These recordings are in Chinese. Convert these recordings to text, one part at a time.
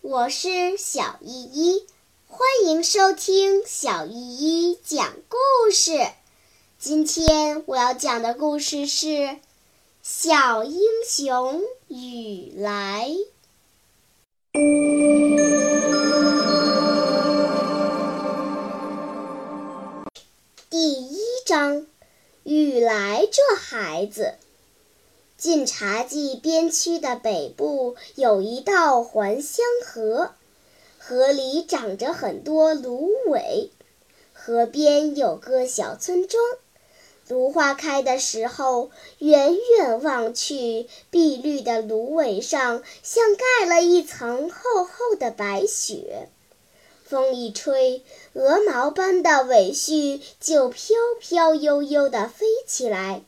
我是小依依，欢迎收听小依依讲故事。今天我要讲的故事是《小英雄雨来》第一章：雨来这孩子。晋察冀边区的北部有一道还乡河，河里长着很多芦苇。河边有个小村庄，芦花开的时候，远远望去，碧绿的芦苇上像盖了一层厚厚的白雪。风一吹，鹅毛般的苇絮就飘飘悠悠地飞起来。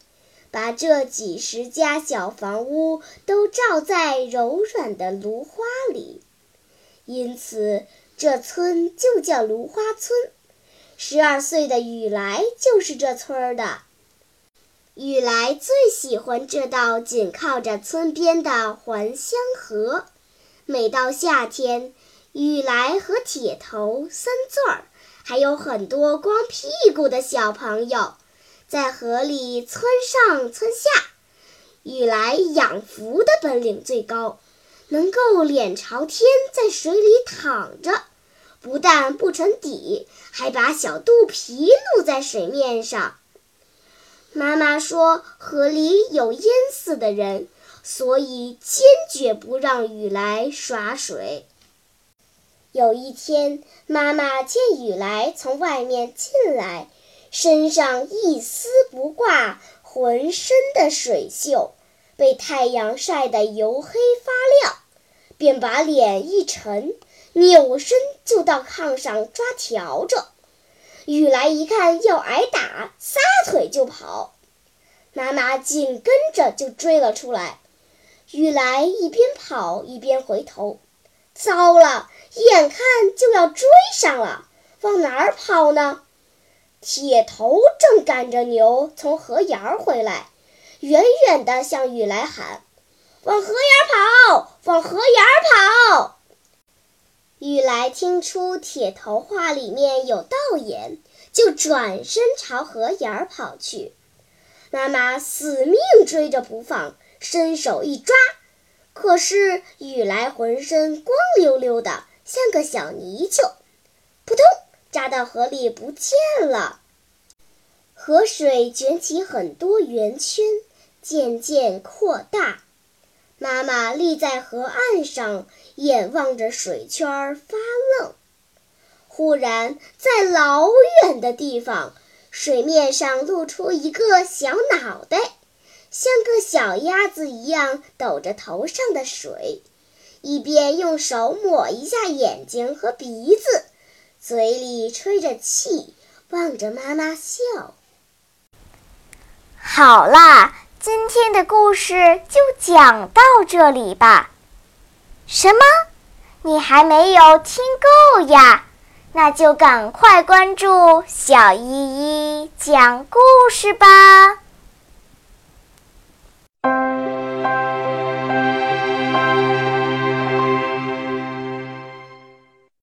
把这几十家小房屋都罩在柔软的芦花里，因此这村就叫芦花村。十二岁的雨来就是这村儿的。雨来最喜欢这道紧靠着村边的还乡河。每到夏天，雨来和铁头、三钻儿，还有很多光屁股的小朋友。在河里村上村下，雨来养浮的本领最高，能够脸朝天在水里躺着，不但不沉底，还把小肚皮露在水面上。妈妈说河里有淹死的人，所以坚决不让雨来耍水。有一天，妈妈见雨来从外面进来。身上一丝不挂，浑身的水锈被太阳晒得黝黑发亮，便把脸一沉，扭身就到炕上抓笤帚。雨来一看要挨打，撒腿就跑，妈妈紧跟着就追了出来。雨来一边跑一边回头，糟了，眼看就要追上了，往哪儿跑呢？铁头正赶着牛从河沿儿回来，远远地向雨来喊：“往河沿儿跑，往河沿儿跑！”雨来听出铁头话里面有道眼，就转身朝河沿儿跑去。妈妈死命追着不放，伸手一抓，可是雨来浑身光溜溜的，像个小泥鳅，到河里不见了，河水卷起很多圆圈，渐渐扩大。妈妈立在河岸上，眼望着水圈发愣。忽然，在老远的地方，水面上露出一个小脑袋，像个小鸭子一样抖着头上的水，一边用手抹一下眼睛和鼻子。嘴里吹着气，望着妈妈笑。好啦，今天的故事就讲到这里吧。什么？你还没有听够呀？那就赶快关注小依依讲故事吧。